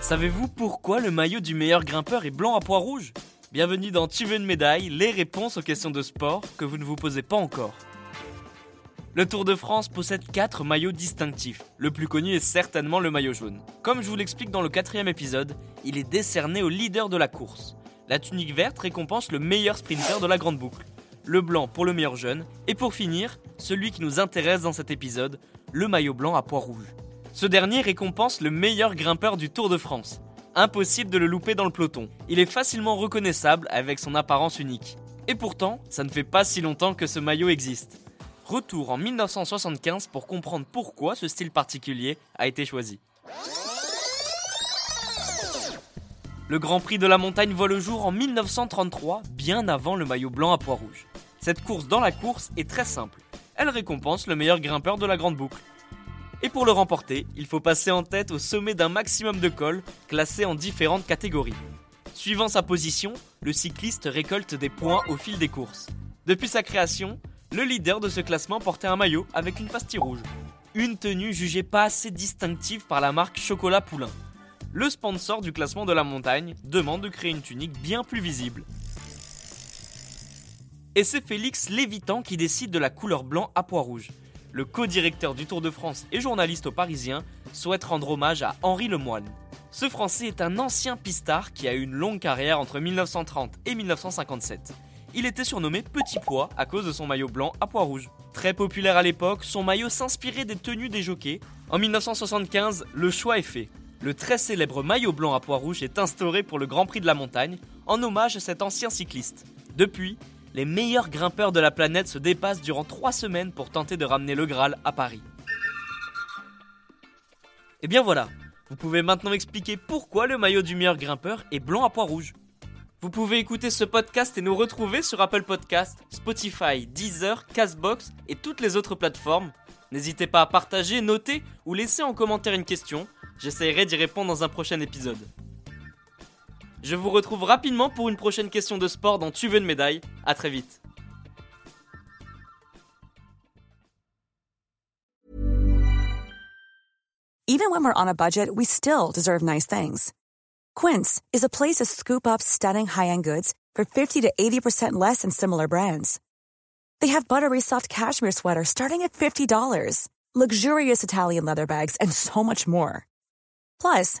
Savez-vous pourquoi le maillot du meilleur grimpeur est blanc à pois rouge Bienvenue dans Tu veux une médaille, les réponses aux questions de sport que vous ne vous posez pas encore. Le Tour de France possède 4 maillots distinctifs. Le plus connu est certainement le maillot jaune. Comme je vous l'explique dans le quatrième épisode, il est décerné au leader de la course. La tunique verte récompense le meilleur sprinter de la grande boucle. Le blanc pour le meilleur jeune. Et pour finir, celui qui nous intéresse dans cet épisode, le maillot blanc à pois rouge. Ce dernier récompense le meilleur grimpeur du Tour de France. Impossible de le louper dans le peloton. Il est facilement reconnaissable avec son apparence unique. Et pourtant, ça ne fait pas si longtemps que ce maillot existe. Retour en 1975 pour comprendre pourquoi ce style particulier a été choisi. Le Grand Prix de la montagne voit le jour en 1933, bien avant le maillot blanc à pois rouge. Cette course dans la course est très simple. Elle récompense le meilleur grimpeur de la grande boucle. Et pour le remporter, il faut passer en tête au sommet d'un maximum de cols classés en différentes catégories. Suivant sa position, le cycliste récolte des points au fil des courses. Depuis sa création, le leader de ce classement portait un maillot avec une pastille rouge. Une tenue jugée pas assez distinctive par la marque Chocolat Poulain. Le sponsor du classement de la montagne demande de créer une tunique bien plus visible. Et c'est Félix Lévitan qui décide de la couleur blanc à pois rouge le co-directeur du Tour de France et journaliste au Parisien, souhaite rendre hommage à Henri Lemoine. Ce Français est un ancien pistard qui a eu une longue carrière entre 1930 et 1957. Il était surnommé Petit Pois à cause de son maillot blanc à pois rouge. Très populaire à l'époque, son maillot s'inspirait des tenues des jockeys. En 1975, le choix est fait. Le très célèbre maillot blanc à pois rouge est instauré pour le Grand Prix de la montagne, en hommage à cet ancien cycliste. Depuis, les meilleurs grimpeurs de la planète se dépassent durant 3 semaines pour tenter de ramener le Graal à Paris. Et bien voilà, vous pouvez maintenant expliquer pourquoi le maillot du meilleur grimpeur est blanc à pois rouge. Vous pouvez écouter ce podcast et nous retrouver sur Apple Podcast, Spotify, Deezer, Castbox et toutes les autres plateformes. N'hésitez pas à partager, noter ou laisser en commentaire une question. J'essaierai d'y répondre dans un prochain épisode. Je vous retrouve rapidement pour une prochaine question de sport dans Tu veux une médaille. À très vite. Even when we're on a budget, we still deserve nice things. Quince is a place to scoop up stunning high-end goods for 50 to 80% less than similar brands. They have buttery soft cashmere sweaters starting at $50, luxurious Italian leather bags, and so much more. Plus,